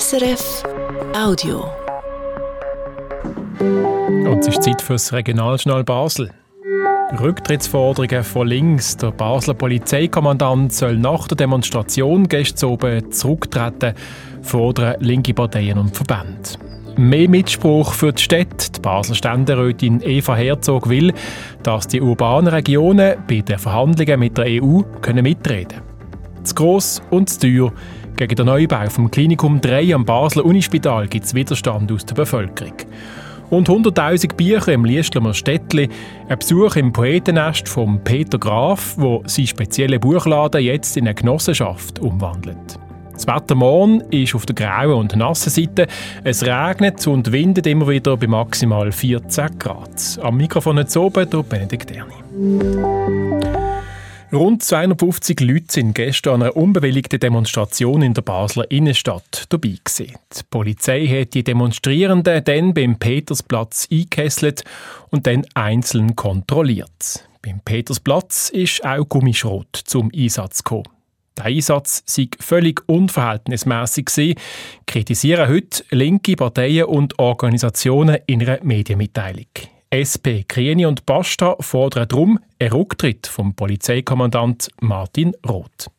SRF Audio. Und es ist Zeit für das Regionaljournal Basel. Rücktrittsforderungen von links. Der Basler Polizeikommandant soll nach der Demonstration gestern oben zurücktreten, fordern linke Parteien und Verbände. Mehr Mitspruch für die Städte. Die Basler Ständerätin Eva Herzog will, dass die urbanen Regionen bei den Verhandlungen mit der EU können mitreden können. Zu gross und zu teuer. Gegen den Neubau vom Klinikum 3 am Basler Unispital gibt es Widerstand aus der Bevölkerung. Und 100.000 Bücher im Liestlermer Städtli, ein Besuch im Poetennest von Peter Graf, wo sein spezielle Buchladen jetzt in eine Genossenschaft umwandelt. Das Wetter morgen ist auf der grauen und nassen Seite. Es regnet und windet immer wieder bei maximal 14 Grad. Am Mikrofon jetzt oben Benedikt Erni. Rund 250 Leute sind gestern an einer unbewilligten Demonstration in der Basler Innenstadt dabei gewesen. Die Polizei hat die Demonstrierenden dann beim Petersplatz eingekesselt und dann einzeln kontrolliert. Beim Petersplatz ist auch Gummischrot zum Einsatz gekommen. Der Einsatz sei völlig unverhältnismäßig gewesen, kritisieren heute linke Parteien und Organisationen in einer Medienmitteilung. SP, Krieni und Basta fordern darum einen Rücktritt vom Polizeikommandant Martin Roth.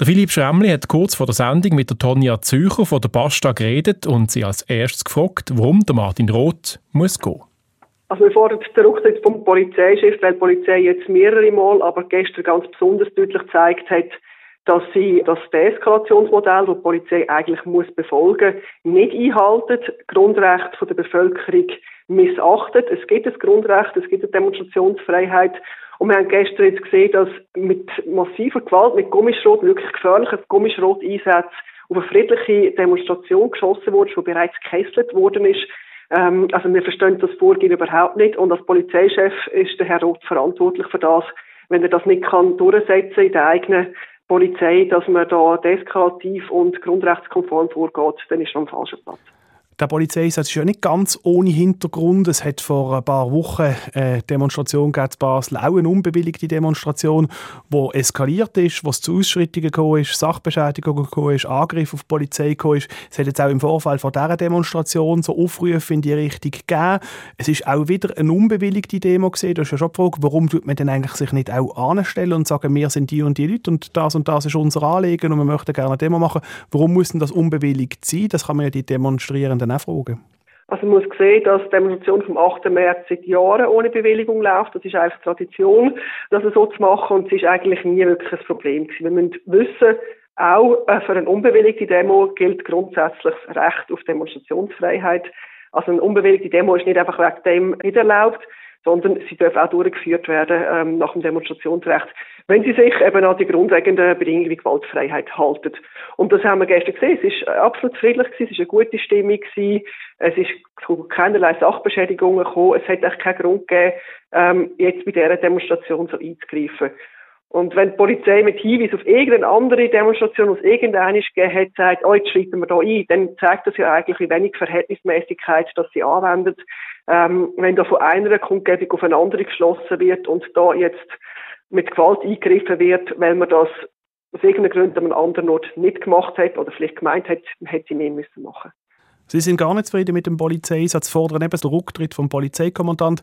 Der Philipp Schremli hat kurz vor der Sendung mit der Tonja Zücher von der Basta geredet und sie als erstes gefragt, warum der Martin Roth muss gehen. Also wir fordern den Rücktritt vom Polizeichef, weil die Polizei jetzt mehrere Mal, aber gestern ganz besonders deutlich gezeigt hat, dass sie das Deeskalationsmodell, das die Polizei eigentlich muss befolgen, nicht einhalten, Grundrechte der Bevölkerung missachtet. Es gibt ein Grundrecht, es gibt eine Demonstrationsfreiheit. Und wir haben gestern jetzt gesehen, dass mit massiver Gewalt, mit Gummischrot, wirklich gefährlichen Gummischrot-Einsätzen auf eine friedliche Demonstration geschossen wurde, die bereits gekesselt worden ist. Ähm, also wir verstehen das Vorgehen überhaupt nicht. Und als Polizeichef ist der Herr Roth verantwortlich für das, wenn er das nicht kann durchsetzen in der eigenen Polizei, dass man da deeskalativ und grundrechtskonform vorgeht, dann ist er am falschen Platz. Der Polizeieinsatz ist ja nicht ganz ohne Hintergrund. Es hat vor ein paar Wochen eine Demonstration in Basel, auch eine unbewilligte Demonstration, die eskaliert ist, wo es zu Ausschreitungen gekommen ist, Sachbeschädigungen gekommen ist, Angriff auf die Polizei gekommen ist. Es hat jetzt auch im Vorfall von dieser Demonstration so Aufrufe in die Richtung gegeben. Es ist auch wieder eine unbewilligte Demo gesehen. Du hast ja schon gefragt, warum tut man denn eigentlich sich nicht auch anstellen und sagen, wir sind die und die Leute und das und das ist unser Anliegen und wir möchten gerne eine Demo machen. Warum muss denn das unbewilligt sein? Das kann man ja die Demonstrierenden dann auch fragen. Also man muss sehen, dass die Demonstration vom 8. März seit Jahren ohne Bewilligung läuft. Das ist einfach Tradition, das so zu machen und es ist eigentlich nie wirklich ein Problem gewesen. Wir müssen wissen, auch äh, für eine unbewilligte Demo gilt grundsätzlich das Recht auf Demonstrationsfreiheit. Also eine unbewilligte Demo ist nicht einfach wegen dem nicht erlaubt, sondern sie dürfen auch durchgeführt werden ähm, nach dem Demonstrationsrecht, wenn sie sich eben an die grundlegenden Bedingungen wie Gewaltfreiheit halten. Und das haben wir gestern gesehen. Es ist absolut friedlich gewesen, es ist eine gute Stimmung gewesen, es ist zu keinerlei Sachbeschädigungen gekommen, es hat echt keinen Grund gegeben, ähm, jetzt bei dieser Demonstration so einzugreifen. Und wenn die Polizei mit Hinweis auf irgendeine andere Demonstration, aus irgendeiner gegeben hat, sagt, oh, jetzt schreiten wir da ein, dann zeigt das ja eigentlich, wie wenig Verhältnismäßigkeit dass sie anwendet. Ähm, wenn da von einer Kundgebung auf eine andere geschlossen wird und da jetzt mit Gewalt eingegriffen wird, weil man das aus irgendeinem Grund an einem anderen Ort nicht gemacht hat oder vielleicht gemeint hat, hätte sie mehr müssen machen. Sie sind gar nicht zufrieden mit dem Polizeisatz, fordern eben den Rücktritt vom Polizeikommandant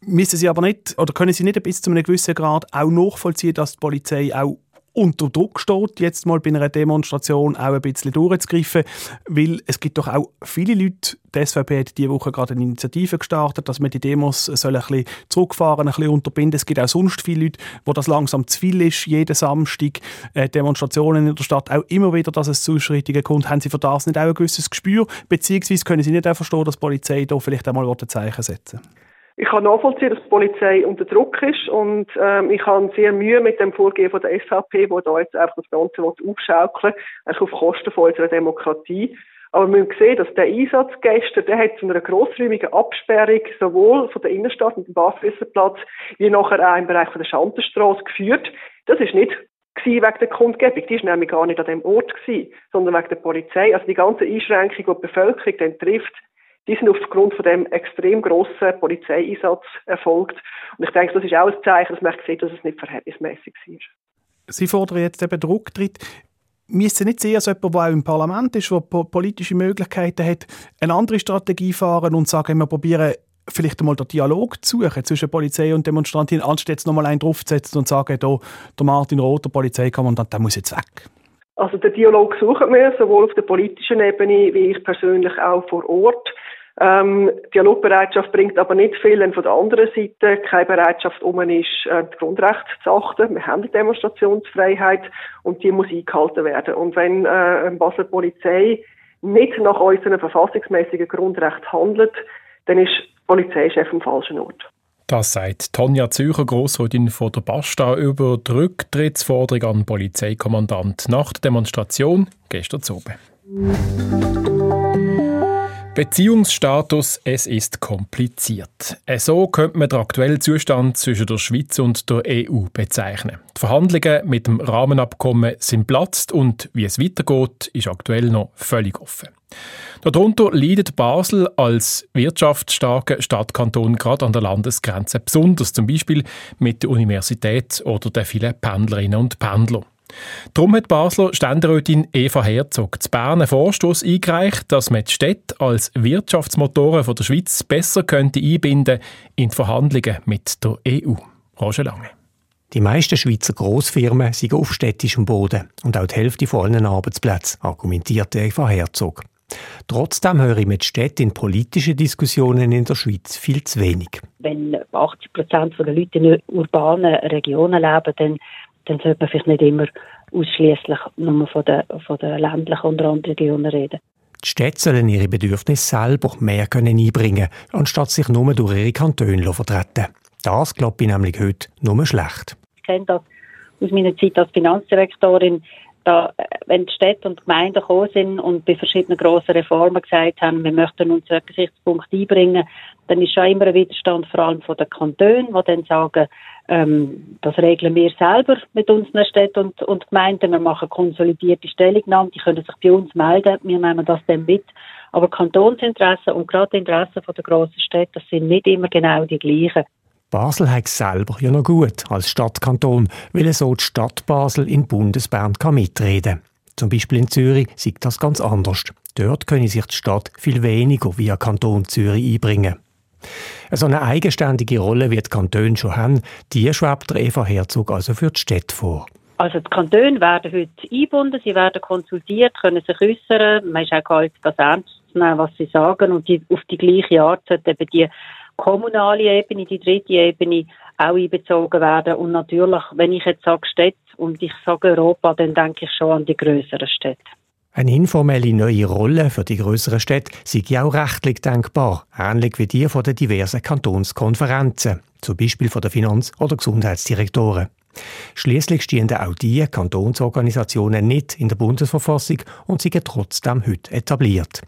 müssen sie aber nicht, oder können sie nicht bis zu einem gewissen Grad auch nachvollziehen, dass die Polizei auch unter Druck steht, jetzt mal bei einer Demonstration auch ein bisschen durchzugreifen, weil es gibt doch auch viele Leute, die SVP hat diese Woche gerade eine Initiative gestartet, dass man die Demos ein bisschen zurückfahren, ein bisschen unterbinden. Es gibt auch sonst viele Leute, wo das langsam zu viel ist, jeden Samstag äh, Demonstrationen in der Stadt, auch immer wieder, dass es zu Ausschreitungen kommt. Haben Sie für das nicht auch ein gewisses Gespür, beziehungsweise können Sie nicht auch verstehen, dass die Polizei da vielleicht einmal ein Zeichen setzen will? Ich kann nachvollziehen, dass die Polizei unter Druck ist und ähm, ich habe sehr Mühe mit dem Vorgehen von der SVP, wo da jetzt einfach das Ganze aufschaukeln will, auf Kosten von unserer Demokratie. Aber wir müssen sehen, dass der Einsatz gestern, der hat zu einer grossräumigen Absperrung sowohl von der Innenstadt mit dem Baswisserplatz wie nachher auch im Bereich von der Schanterstraße geführt. Das ist nicht wegen der Kundgebung. Die ist nämlich gar nicht an dem Ort gewesen, sondern wegen der Polizei. Also die ganze Einschränkung, die die Bevölkerung dann trifft, die sind aufgrund von dem extrem grossen Polizeieinsatz erfolgt. Und ich denke, das ist auch ein Zeichen, dass man sieht, dass es nicht verhältnismäßig war. Sie fordern jetzt eben den Rücktritt. müsste nicht sehen als jemand, der auch im Parlament ist, der politische Möglichkeiten hat, eine andere Strategie fahren und sagen, wir probieren vielleicht einmal den Dialog zu suchen zwischen Polizei und Demonstranten, anstatt jetzt nochmal einen draufzusetzen und zu sagen, da, der Martin Roth, der Polizeikommandant, der muss jetzt weg. Also den Dialog suchen wir sowohl auf der politischen Ebene wie ich persönlich auch vor Ort. Ähm, Dialogbereitschaft bringt aber nicht viel, wenn von der anderen Seite keine Bereitschaft um ist, äh, die Grundrechte zu achten. Wir haben die Demonstrationsfreiheit und die muss eingehalten werden. Und wenn äh, Basler Polizei nicht nach unseren verfassungsmäßigen Grundrechten handelt, dann ist die Polizeichef am falschen Ort. Das sagt Tonja Zücher, Grossrätin von der Basta, über die Rücktrittsforderung an den Polizeikommandant nach der Demonstration gestern oben. Beziehungsstatus, es ist kompliziert. So könnte man den aktuellen Zustand zwischen der Schweiz und der EU bezeichnen. Die Verhandlungen mit dem Rahmenabkommen sind platzt und wie es weitergeht, ist aktuell noch völlig offen. Darunter leidet Basel als wirtschaftsstarker Stadtkanton gerade an der Landesgrenze, besonders zum Beispiel mit der Universität oder den vielen Pendlerinnen und Pendlern. Darum hat Basler Ständerätin Eva Herzog zu Bern einen Vorstoß eingereicht, dass man die Städte als Wirtschaftsmotoren der Schweiz besser könnte einbinden in die Verhandlungen mit der EU. Roger Lange. Die meisten Schweizer Grossfirmen sind auf städtischem Boden und auch die Hälfte von allen Arbeitsplätzen, argumentierte Eva Herzog. Trotzdem höre ich mit Städten in politischen Diskussionen in der Schweiz viel zu wenig. Wenn 80 Prozent der Leute in urbanen Regionen leben, dann, dann sollte man vielleicht nicht immer ausschließlich nur von den, von den ländlichen und Randregionen reden. Die Städte sollen ihre Bedürfnisse selber mehr können einbringen anstatt sich nur durch ihre Kantone vertreten. Das glaube ich nämlich heute nur schlecht. Ich kenne das aus meiner Zeit als Finanzdirektorin da, wenn die Städte und Gemeinden gekommen sind und bei verschiedenen grossen Reformen gesagt haben, wir möchten unseren Gesichtspunkt einbringen, dann ist schon immer ein Widerstand, vor allem von den Kantonen, die dann sagen, ähm, das regeln wir selber mit unseren Städten und, und Gemeinden. Wir machen konsolidierte Stellungnahmen, die können sich bei uns melden, wir nehmen das dann mit. Aber Kantonsinteressen und gerade die Interessen der grossen Städte, das sind nicht immer genau die gleichen. Basel hat es selber ja noch gut als Stadtkanton, weil so die Stadt Basel in Bundesbern kann mitreden Zum Beispiel in Zürich sieht das ganz anders. Dort können sich die Stadt viel weniger via Kanton Zürich einbringen. So eine eigenständige Rolle wird Kanton schon haben, die schwebt der Eva Herzog also für die Städte vor. Also die Kantone werden heute eingebunden, sie werden konsultiert, können sich äußern. Man ist auch gehalten, das ernst zu nehmen, was sie sagen und die, auf die gleiche Art sollte eben die kommunale Ebene, die dritte Ebene auch einbezogen werden. Und natürlich, wenn ich jetzt sage Städte und ich sage Europa, dann denke ich schon an die größeren Städte. Eine informelle neue Rolle für die größeren Städte sei ja auch rechtlich denkbar, ähnlich wie die von den diversen Kantonskonferenzen, zum Beispiel von der Finanz- oder Gesundheitsdirektoren. Schließlich stehen auch die Kantonsorganisationen nicht in der Bundesverfassung und sind trotzdem heute etabliert.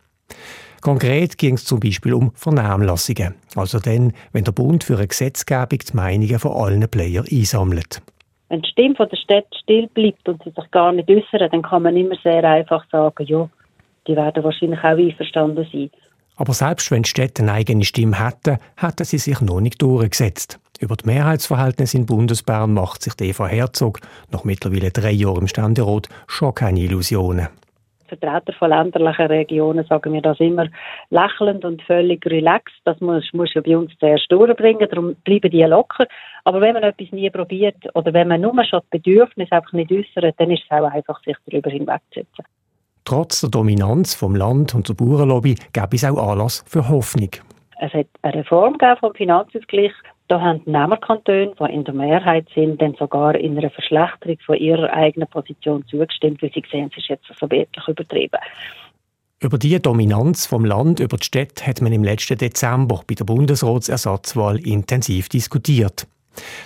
Konkret ging es zum Beispiel um Vernehmlassungen, also dann, wenn der Bund für eine Gesetzgebung die Meinungen von allen Playern einsammelt. Wenn die Stimme von der Stadt still bleibt und sie sich gar nicht äußern, dann kann man immer sehr einfach sagen, ja, die werden wahrscheinlich auch einverstanden sein. Aber selbst wenn die Städte eine eigene Stimme hätten, hätten sie sich noch nicht durchgesetzt. Über die Mehrheitsverhältnisse in Bundesbern macht sich Eva Herzog nach mittlerweile drei Jahren im Ständerat schon keine Illusionen. Vertreter von ländlichen Regionen sagen mir das immer lächelnd und völlig relaxed. Das muss, muss ja bei uns zuerst durchbringen, darum bleiben die locker. Aber wenn man etwas nie probiert oder wenn man nur schon das Bedürfnis einfach nicht äußert, dann ist es auch einfach, sich darüber hinwegzusetzen. Trotz der Dominanz vom Land und der Bauernlobby gäbe es auch Anlass für Hoffnung. Es hat eine Reform vom Finanzausgleich da haben die Nehmerkantone, die in der Mehrheit sind, dann sogar in einer Verschlechterung von ihrer eigenen Position zugestimmt, weil sie sehen, es ist jetzt so wirklich übertrieben. Über die Dominanz vom Land über die Städte hat man im letzten Dezember bei der Bundesratsersatzwahl intensiv diskutiert.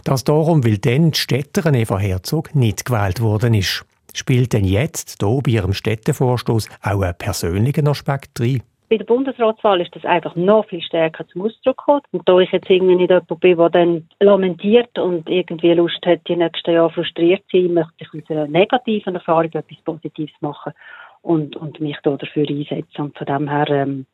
Das darum, weil dann die Städterin Eva Herzog nicht gewählt worden ist. Spielt denn jetzt hier bei ihrem Städtevorstoß auch einen persönlichen Aspekt rein? Bei der Bundesratswahl ist das einfach noch viel stärker zum Ausdruck gekommen. Und da ich jetzt irgendwie nicht jemand bin, der dann lamentiert und irgendwie Lust hat, die nächsten Jahre frustriert zu sein, möchte ich aus einer negativen Erfahrung etwas Positives machen und, und mich da dafür einsetzen. Und von dem her ähm,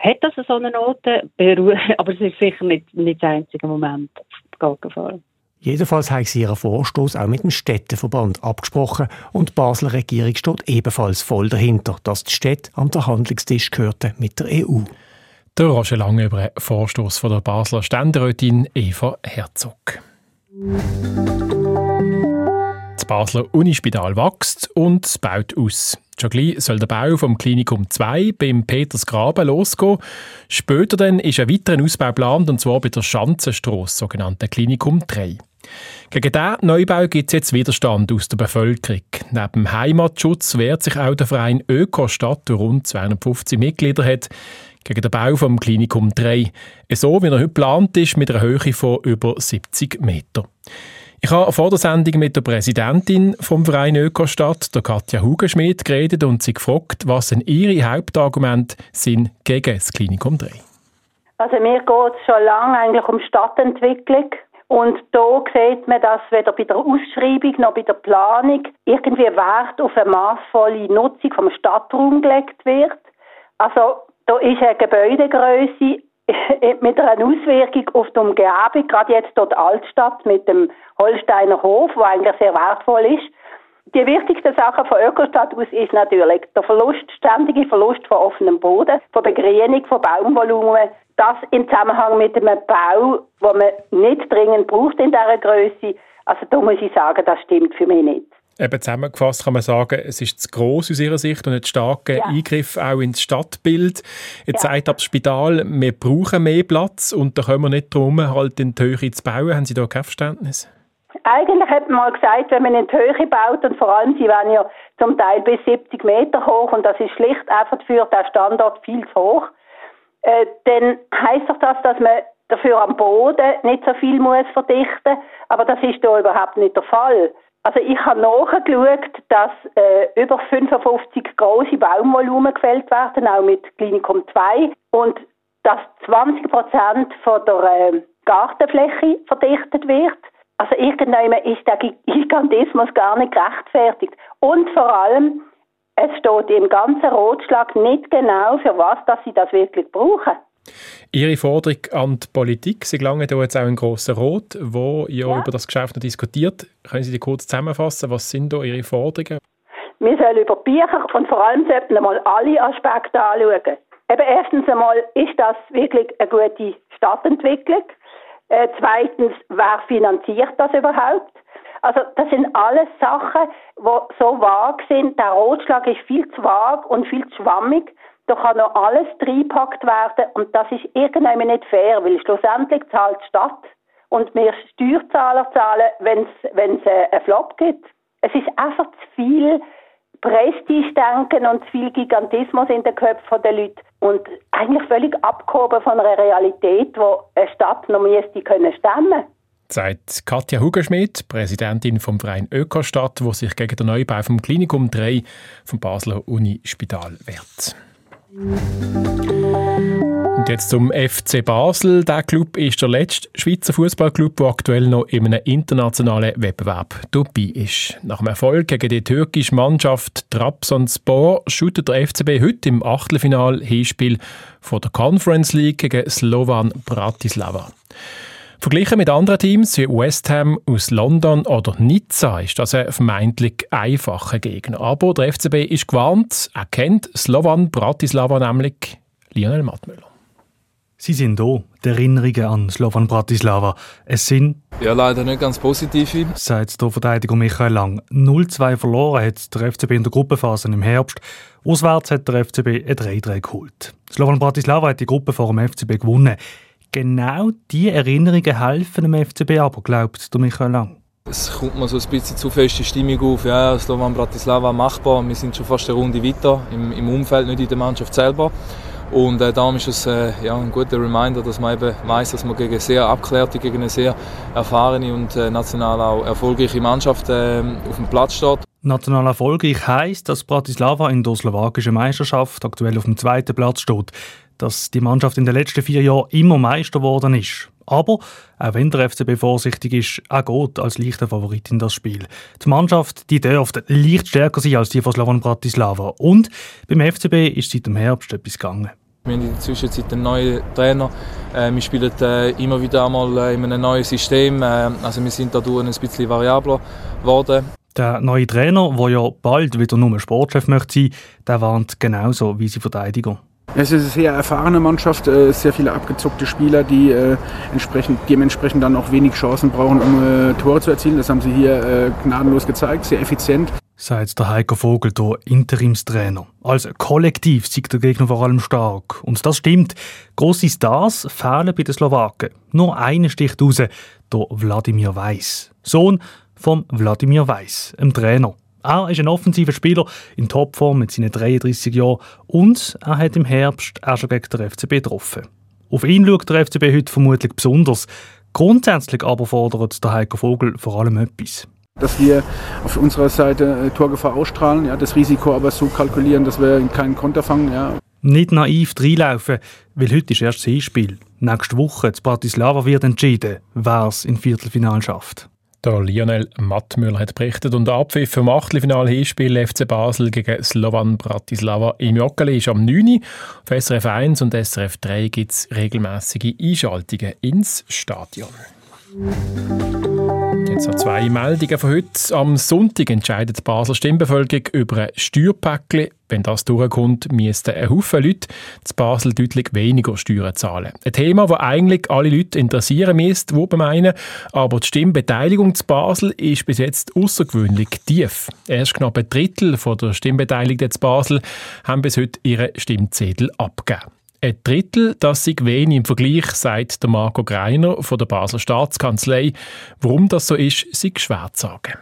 hat das so eine Note, aber es ist sicher nicht, nicht der einzige Moment auf Galgenfahren. Jedenfalls haben sie ihren Vorstoß auch mit dem Städteverband abgesprochen und die Basler Regierung steht ebenfalls voll dahinter, dass die Städte am Verhandlungstisch gehörten mit der EU. Der Roger Lange über einen Vorstoß von der Basler Ständerätin Eva Herzog. Das Basler Unispital wächst und baut aus. Schon gleich soll der Bau vom Klinikum 2 beim Petersgraben losgehen. Später dann ist ein weiterer Ausbau geplant, und zwar bei der Schanzenstrasse, sogenannten Klinikum 3. Gegen diesen Neubau gibt es jetzt Widerstand aus der Bevölkerung. Neben Heimatschutz wehrt sich auch der Verein Ökostadt, der rund 250 Mitglieder hat, gegen den Bau vom Klinikum 3. So wie er heute geplant ist, mit einer Höhe von über 70 Metern. Ich habe vor der Sendung mit der Präsidentin vom Verein Ökostadt, der Katja Hugenschmidt, geredet und sie gefragt, was denn ihre Hauptargumente sind gegen das Klinikum 3. Also mir geht es schon lange eigentlich um Stadtentwicklung. Und da sieht man, dass weder bei der Ausschreibung noch bei der Planung irgendwie Wert auf eine maßvolle Nutzung vom Stadtraum gelegt wird. Also da ist eine Gebäudegröße mit einer Auswirkung auf die Umgebung, gerade jetzt dort Altstadt mit dem Holsteiner Hof, wo eigentlich sehr wertvoll ist. Die wichtigste Sache von Ökostadt aus ist natürlich der Verlust, ständige Verlust von offenem Boden, von Begrünung, von Baumvolumen. Das im Zusammenhang mit einem Bau, wo man nicht dringend braucht in dieser Größe. Also da muss ich sagen, das stimmt für mich nicht. Eben zusammengefasst kann man sagen, es ist zu gross aus Ihrer Sicht und ein starker ja. Eingriff auch ins Stadtbild. Jetzt ja. sagt das Spital, wir brauchen mehr Platz und da können wir nicht drum, halt in die Höhe zu bauen. Haben Sie da kein Verständnis? Eigentlich hat man mal gesagt, wenn man in die Höhe baut und vor allem, sie werden ja zum Teil bis 70 Meter hoch und das ist schlicht einfach für den Standort viel zu hoch, äh, dann heißt doch das, dass man dafür am Boden nicht so viel muss verdichten, aber das ist da überhaupt nicht der Fall. Also ich habe nachgeschaut, dass äh, über 55 große Baumvolumen gefällt werden, auch mit Klinikum 2 und dass 20 Prozent von der äh, Gartenfläche verdichtet wird. Also irgendwann ist der Gigantismus gar nicht gerechtfertigt. Und vor allem, es steht im ganzen Rotschlag nicht genau, für was dass sie das wirklich brauchen. Ihre Forderung an die Politik, Sie gelangen da jetzt auch in grossen Rot, wo ja, ja, über das Geschäft noch diskutiert. Können Sie die kurz zusammenfassen? Was sind da Ihre Forderungen? Wir sollen über Bücher und vor allem sollten wir mal alle Aspekte anschauen. Eben erstens einmal, ist das wirklich eine gute Stadtentwicklung? Äh, zweitens, wer finanziert das überhaupt? Also das sind alles Sachen, die so vag sind. Der Rotschlag ist viel zu vag und viel zu schwammig. Da kann noch alles reingepackt werden und das ist irgendwann nicht fair, weil schlussendlich zahlt die Stadt und wir Steuerzahler zahlen, wenn es äh, einen Flop gibt. Es ist einfach zu viel Prestige-Denken und zu viel Gigantismus in den Köpfen der Leute und eigentlich völlig abgehoben von einer Realität, wo eine Stadt noch müsste können stemmen sagt Katja Hugerschmidt, Präsidentin vom Verein Ökostadt, wo sich gegen den Neubau vom Klinikum 3 vom Basler Unispital wehrt. Und jetzt zum FC Basel. Der Club ist der letzte Schweizer Fußballclub, der aktuell noch in einem internationalen Wettbewerb dabei ist. Nach dem Erfolg gegen die türkische Mannschaft Trabzonspor shootet der FCB heute im Achtelfinal Hinspiel der Conference League gegen Slovan Bratislava. Verglichen mit anderen Teams wie West Ham aus London oder Nizza ist das ein vermeintlich einfacher Gegner. Aber der FCB ist gewarnt, er kennt Slovan Bratislava nämlich Lionel Mattmüller. Sie sind da, die Erinnerungen an Slovan Bratislava. Es sind... Ja, leider nicht ganz positive. Sagt der Verteidiger Michael Lang. 0-2 verloren hat der FCB in der Gruppenphase im Herbst. Auswärts hat der FCB ein 3-3 geholt. Slovan Bratislava hat die Gruppe vor dem FCB gewonnen genau diese Erinnerungen helfen dem FCB aber, glaubt der Michael Lang. Es kommt mir so ein bisschen zu feste Stimmung auf. Ja, Slovan Bratislava machbar. Wir sind schon fast eine Runde weiter im, im Umfeld, nicht in der Mannschaft selber. Und äh, darum ist es äh, ja, ein guter Reminder, dass man eben weiß, dass man gegen sehr abgeklärte, gegen eine sehr erfahrene und äh, national auch erfolgreiche Mannschaft äh, auf dem Platz steht. National erfolgreich heisst, dass Bratislava in der slowakischen Meisterschaft aktuell auf dem zweiten Platz steht dass die Mannschaft in den letzten vier Jahren immer Meister geworden ist. Aber, auch wenn der FCB vorsichtig ist, er geht als leichter Favorit in das Spiel. Die Mannschaft die dürfte leicht stärker sein als die von Slovan Bratislava. Und beim FCB ist seit dem Herbst etwas gegangen. Wir haben in der Zwischenzeit einen neuen Trainer. Äh, wir spielen äh, immer wieder einmal äh, in einem neuen System. also wir sind dadurch ein bisschen variabler geworden. Der neue Trainer, der ja bald wieder nur Sportchef möchte sein, der warnt genauso wie sie Verteidiger. Es ist eine sehr erfahrene Mannschaft, sehr viele abgezockte Spieler, die entsprechend, dementsprechend dann auch wenig Chancen brauchen, um Tore zu erzielen. Das haben sie hier gnadenlos gezeigt, sehr effizient sagt der Heiko Vogel, der Interimstrainer. Als Kollektiv sieht der Gegner vor allem stark. Und das stimmt. Grosse Stars fehlen bei den Slowaken. Nur einer sticht raus, der Wladimir Weiss. Sohn von Wladimir Weiss, dem Trainer. Er ist ein offensiver Spieler in Topform mit seinen 33 Jahren und er hat im Herbst auch schon gegen den FCB getroffen. Auf ihn schaut der FCB heute vermutlich besonders. Grundsätzlich aber fordert der Heiko Vogel vor allem etwas dass wir auf unserer Seite äh, Torgefahr ausstrahlen, ja, das Risiko aber so kalkulieren, dass wir keinen Konter fangen. Ja. Nicht naiv reinlaufen, weil heute ist erst das Hinspiel. Nächste Woche in Bratislava wird entschieden, wer es in Viertelfinal schafft. Der Lionel Mattmüller hat berichtet und der Abpfiff vom Achtelfinal Hinspiel FC Basel gegen Slovan Bratislava im Joggeli ist am 9. Auf SRF 1 und SRF 3 gibt es regelmäßige Einschaltungen ins Stadion. Jetzt noch zwei Meldungen von heute. Am Sonntag entscheidet die Basler Stimmbevölkerung über ein Steuerpäckchen. Wenn das durchkommt, müssten ein Haufen Leute zu Basel deutlich weniger Steuern zahlen. Ein Thema, das eigentlich alle Leute interessieren müsste, wo meinen, aber die Stimmbeteiligung zu Basel ist bis jetzt außergewöhnlich tief. Erst knapp ein Drittel der Stimmbeteiligten zu Basel haben bis heute ihre Stimmzettel abgegeben. Ein Drittel, das sei wenig im Vergleich, sagt der Marco Greiner von der Basler Staatskanzlei. Warum das so ist, sei schwer zu sagen.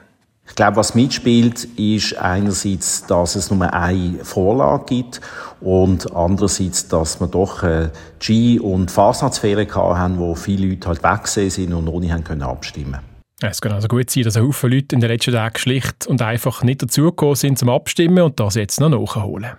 Ich glaube, was mitspielt, ist einerseits, dass es nur eine Vorlage gibt und andererseits, dass wir doch äh, G- und Fasnachtsferien haben, wo viele Leute halt weg sind und ohne haben können abstimmen es kann also gut sein, dass ein Haufen Leute in den letzten Tagen schlicht und einfach nicht dazugekommen sind zum Abstimmen und das jetzt noch nachholen.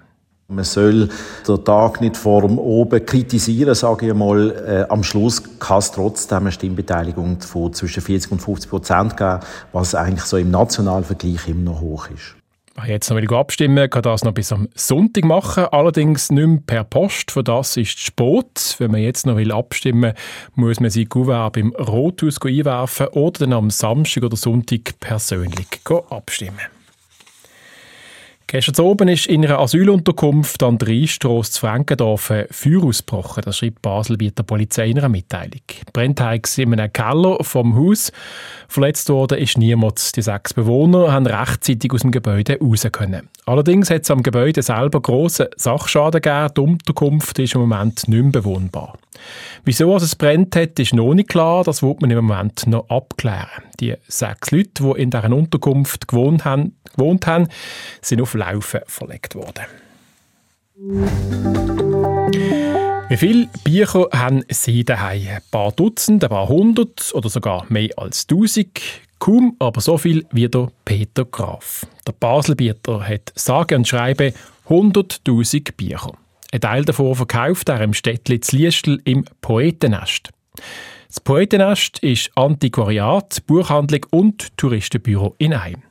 Man soll den Tag nicht vor oben kritisieren, sage ich mal. Äh, am Schluss kann es trotzdem eine Stimmbeteiligung von zwischen 40 und 50 Prozent geben, was eigentlich so im nationalen Vergleich immer noch hoch ist. Wer jetzt noch will abstimmen kann das noch bis am Sonntag machen, allerdings nicht mehr per Post. Für das ist Sport. Wenn man jetzt noch will abstimmen muss man sein Gouverne beim Rothaus einwerfen oder dann am Samstag oder Sonntag persönlich abstimmen. Gestern oben ist in einer Asylunterkunft an der Rheinstrasse zu Frankendorf ein Feuer ausgebrochen. Das schreibt Basel bei der Polizei in einer Mitteilung. Brennt in einem Keller vom Haus. Verletzt worden ist niemand. Die sechs Bewohner haben rechtzeitig aus dem Gebäude raus können. Allerdings hat es am Gebäude selber grossen Sachschaden gegeben. Die Unterkunft ist im Moment nicht mehr bewohnbar. Wieso es brennt hat, ist noch nicht klar. Das wird man im Moment noch abklären. Die sechs Leute, die in dieser Unterkunft gewohnt haben, gewohnt haben sind auf Laufen verlegt worden. Wie viele Bücher haben Sie daheim? Ein paar Dutzend, ein paar hundert oder sogar mehr als tausend? Kaum, aber so viel wie der Peter Graf. Der Baselbieter hat sage und schreibe 100.000 Bücher. Ein Teil davon verkauft er im Städtli Liestel im Poetennest. Das Poetennest ist Antiquariat, Buchhandlung und Touristenbüro in einem.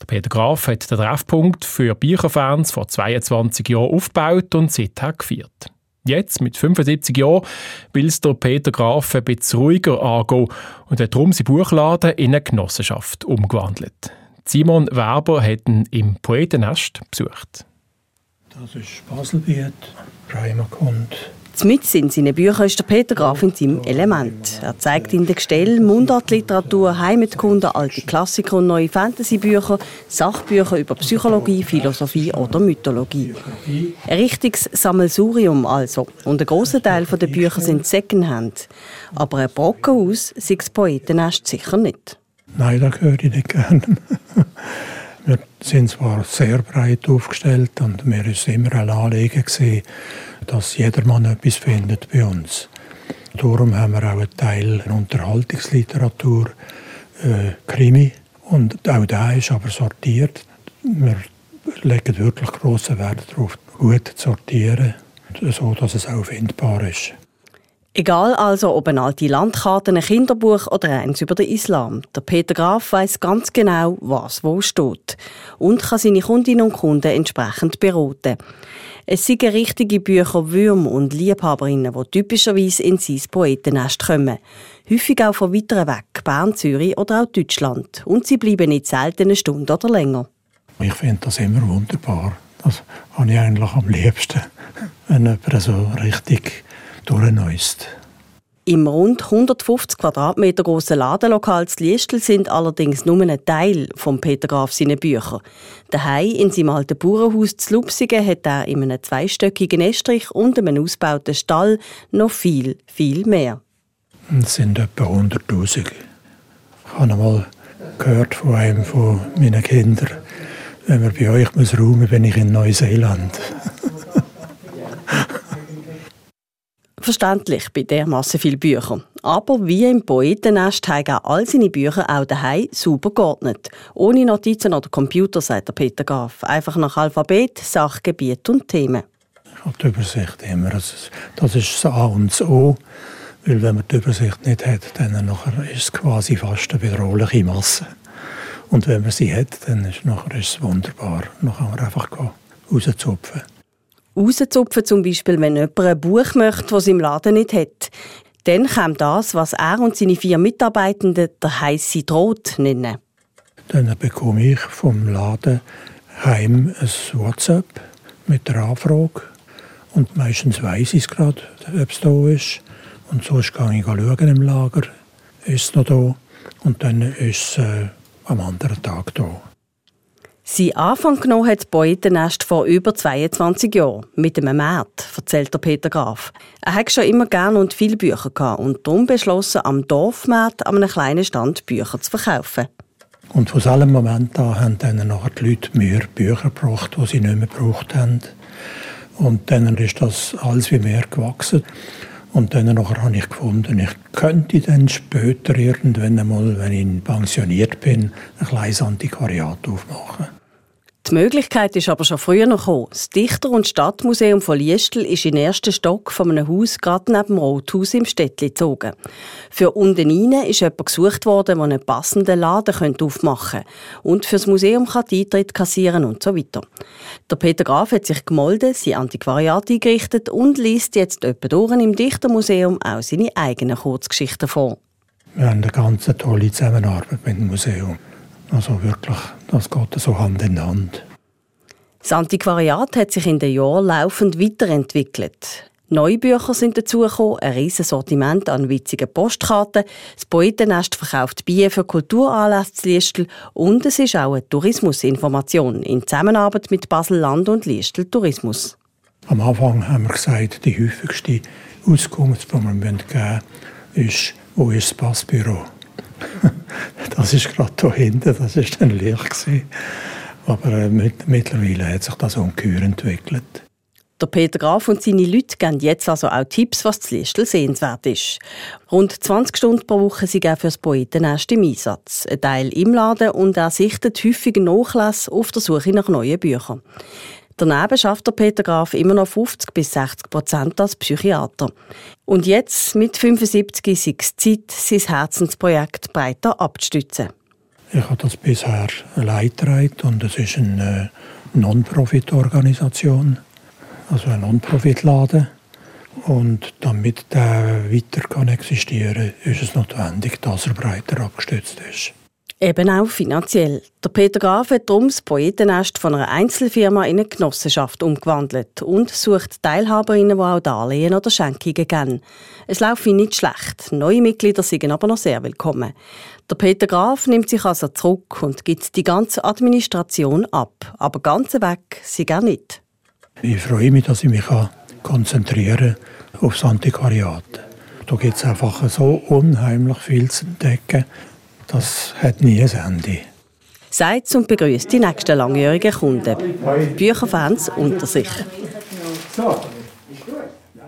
Der Peter Graf hat den Treffpunkt für Bücherfans vor 22 Jahren aufgebaut und seither geführt. Jetzt, mit 75 Jahren, will es der Peter Graf ein bisschen ruhiger angehen und hat darum sein Buchladen in eine Genossenschaft umgewandelt. Simon Werber hat ihn im Poetennest besucht. Das ist Baselbiet, Primerkund, mit in seinen Büchern ist der Peter Graf in seinem Element. Er zeigt in den Gestell Mundartliteratur, Heimatkunden, alte Klassiker und neue Fantasybücher, Sachbücher über Psychologie, Philosophie oder Mythologie. Ein richtiges Sammelsurium also. Und ein grosser Teil der Bücher sind Secondhand. Aber ein Brocken aus sei das Poetennest sicher nicht. Nein, das gehöre ich nicht gerne. Wir sind zwar sehr breit aufgestellt und mir ist immer ein Anliegen gewesen, dass jedermann etwas findet bei uns. Darum haben wir auch einen Teil Unterhaltungsliteratur, äh, Krimi und auch da ist aber sortiert. Wir legen wirklich großen Wert darauf, gut zu sortieren, so dass es auch findbar ist. Egal also, ob eine alte Landkarte, ein Kinderbuch oder eins über den Islam. Der Peter Graf weiß ganz genau, was wo steht und kann seine Kundinnen und Kunden entsprechend beraten. Es sind richtige Bücher Würm und Liebhaberinnen, die typischerweise in sein Poetennest kommen. Häufig auch von weiteren weg, Bern, Zürich oder auch Deutschland. Und sie bleiben nicht selten eine Stunde oder länger. Ich finde das immer wunderbar. Das habe ich eigentlich am liebsten, wenn jemand so richtig durchnäust. Im rund 150 Quadratmeter grossen Ladenlokal zu Liestel sind allerdings nur ein Teil von Peter Graf seiner Bücher. Daheim in seinem alten Bauernhaus zu Lupsigen hat er in einem zweistöckigen Estrich und einem ausgebauten Stall noch viel, viel mehr. Es sind etwa 100'000. Ich habe einmal gehört von einem von meinen Kindern, wenn man bei euch muss räumen, bin ich in Neuseeland. Verständlich bei dermassen vielen Büchern. Aber wie im Poetennest haben auch all seine Bücher auch daheim super geordnet. Ohne Notizen oder Computer, sagt der Peter Graf. Einfach nach Alphabet, Sachgebiet und Themen. Ich habe die Übersicht immer. Das ist das A und das O. Weil wenn man die Übersicht nicht hat, dann ist es quasi fast eine bedrohliche Masse. Und wenn man sie hat, dann ist es wunderbar. Dann kann man einfach rauszupfen rauszupfen, zum Beispiel, wenn jemand ein Buch möchte, das im Laden nicht hat. Dann kommt das, was er und seine vier Mitarbeitenden der heiße Droht nennen. Dann bekomme ich vom Laden heim ein WhatsApp mit der Anfrage. Und meistens weiß ich es gerade, ob es da ist. Und so gehe ich schauen im Lager, ist es noch da. Und dann ist es äh, am anderen Tag da. Sein Anfang genommen hat das Beutennest vor über 22 Jahren mit einem Markt, erzählt der Peter Graf. Er hat schon immer gerne und viele Bücher gehabt und darum beschlossen, am Dorfmarkt an einem kleinen Stand Bücher zu verkaufen. Und von diesem Moment an haben dann nachher die Leute mehr Bücher gebracht, die sie nicht mehr gebraucht haben. Und dann ist das alles wie mehr gewachsen. Und dann nachher habe ich gefunden, ich könnte dann später irgendwann einmal, wenn ich pensioniert bin, ein kleines Antiquariat aufmachen. Die Möglichkeit ist aber schon früher noch gekommen. Das Dichter- und Stadtmuseum von Liestel ist in den ersten Stock von einem Haus gerade neben dem Rothaus im Städtli gezogen. Für unten rein ist jemand gesucht worden, der einen passenden Laden aufmachen könnte und für das Museum kann die Eintritt kassieren und so weiter. Der Peter Graf hat sich gemolden, sein Antiquariat eingerichtet und liest jetzt durch im Dichtermuseum auch seine eigenen Kurzgeschichten vor. Wir haben eine ganz tolle Zusammenarbeit mit dem Museum. Also wirklich, das geht so Hand in Hand. Das Antiquariat hat sich in den Jahren laufend weiterentwickelt. Neue Bücher sind dazugekommen, ein riesiges Sortiment an witzigen Postkarten, das Poetennest verkauft Bier für Kulturanlässe und es ist auch eine Tourismusinformation in Zusammenarbeit mit Basel-Land und Liestel Tourismus. Am Anfang haben wir gesagt, die häufigste Auskunft, die wir geben müssen, ist, wo ist das Passbüro? Das ist gerade da hinten, das ist dann leicht Aber äh, mit, mittlerweile hat sich das ungeheuer entwickelt. Der Peter Graf und seine Leute geben jetzt also auch Tipps, was zu Listel sehenswert ist. Rund 20 Stunden pro Woche sind auch für das Poetennest im Einsatz. Ein Teil im Laden und er sichtet häufig Nachlässe auf der Suche nach neuen Büchern. Daneben schafft der Peter Graf immer noch 50 bis 60 Prozent als Psychiater. Und jetzt, mit 75, ist es Zeit, sein Herzensprojekt breiter abzustützen. Ich habe das bisher allein und es ist eine Non-Profit-Organisation, also ein Non-Profit-Laden. Und damit der weiter existieren kann, ist es notwendig, dass er breiter abgestützt ist. Eben auch finanziell. Der Peter Graf hat darum das Poetennest von einer Einzelfirma in eine Genossenschaft umgewandelt und sucht Teilhaberinnen, die auch Darlehen oder Schenkungen geben. Es läuft nicht schlecht. Neue Mitglieder sind aber noch sehr willkommen. Der Peter Graf nimmt sich also zurück und gibt die ganze Administration ab. Aber ganz weg sie gar nicht. Ich freue mich, dass ich mich konzentrieren kann auf das Antiquariat. Da gibt es einfach so unheimlich viel zu entdecken das hat nie ein Ende. Sagt und begrüßt die nächsten langjährigen Kunden. Bücherfans unter sich.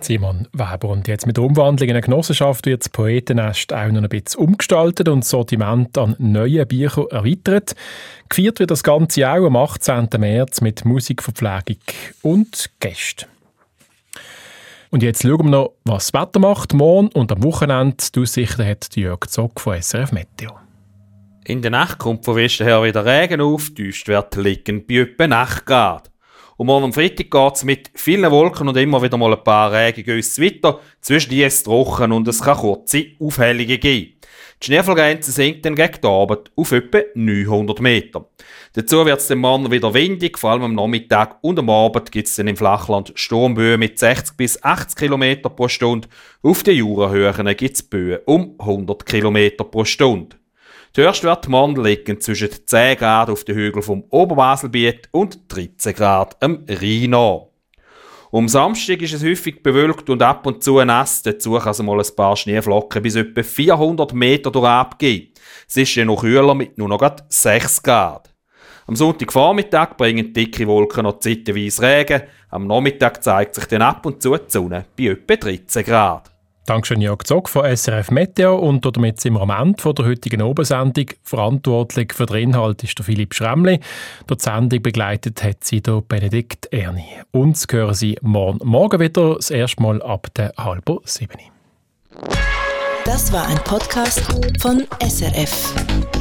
Simon Weber. Und jetzt mit der Umwandlung in eine Genossenschaft wird das Poetennest auch noch ein bisschen umgestaltet und das Sortiment an neuen Büchern erweitert. Gefeiert wird das Ganze auch am 18. März mit Musikverpflegung und Gästen. Und jetzt schauen wir noch, was das Wetter macht. Morgen und am Wochenende die Aussichten hat Jörg Zock von SRF Meteo. In der Nacht kommt von Westen her wieder Regen auf, die Ostwerte liegen bei etwa 8 Grad. Und morgen am Freitag geht es mit vielen Wolken und immer wieder mal ein paar Regengüsse weiter. Zwischen die ist trocken und es kann kurze Aufhellungen geben. Die Schneefallgrenze sinkt dann gegen Abend auf etwa 900 Meter. Dazu wird es dem Morgen wieder windig, vor allem am Nachmittag und am Abend gibt es dann im Flachland Sturmböen mit 60 bis 80 km pro Stunde. Auf den Jurahöhen gibt es Böen um 100 km pro Stunde. Die Höchstwerte liegen zwischen 10 Grad auf den Hügeln vom Oberbaselbiet und 13 Grad am Rhein Um Samstag ist es häufig bewölkt und ab und zu nass. Dazu kann es mal ein paar Schneeflocken bis etwa 400 Meter durch abgeben. Es ist ja noch kühler mit nur noch 6 Grad. Am Sonntagvormittag bringen dicke Wolken noch zeitweise Regen. Am Nachmittag zeigt sich dann ab und zu die Sonne bei etwa 13 Grad. Dankeschön, Jörg Zock von SRF Meteo. Und damit sind wir am Ende der heutigen Obersendung. Verantwortlich für den Inhalt ist der Philipp Schremli. Die Sendung begleitet hat sie der Benedikt Erni. Uns hören Sie morgen, morgen wieder, das erste Mal ab der halben sieben. Das war ein Podcast von SRF.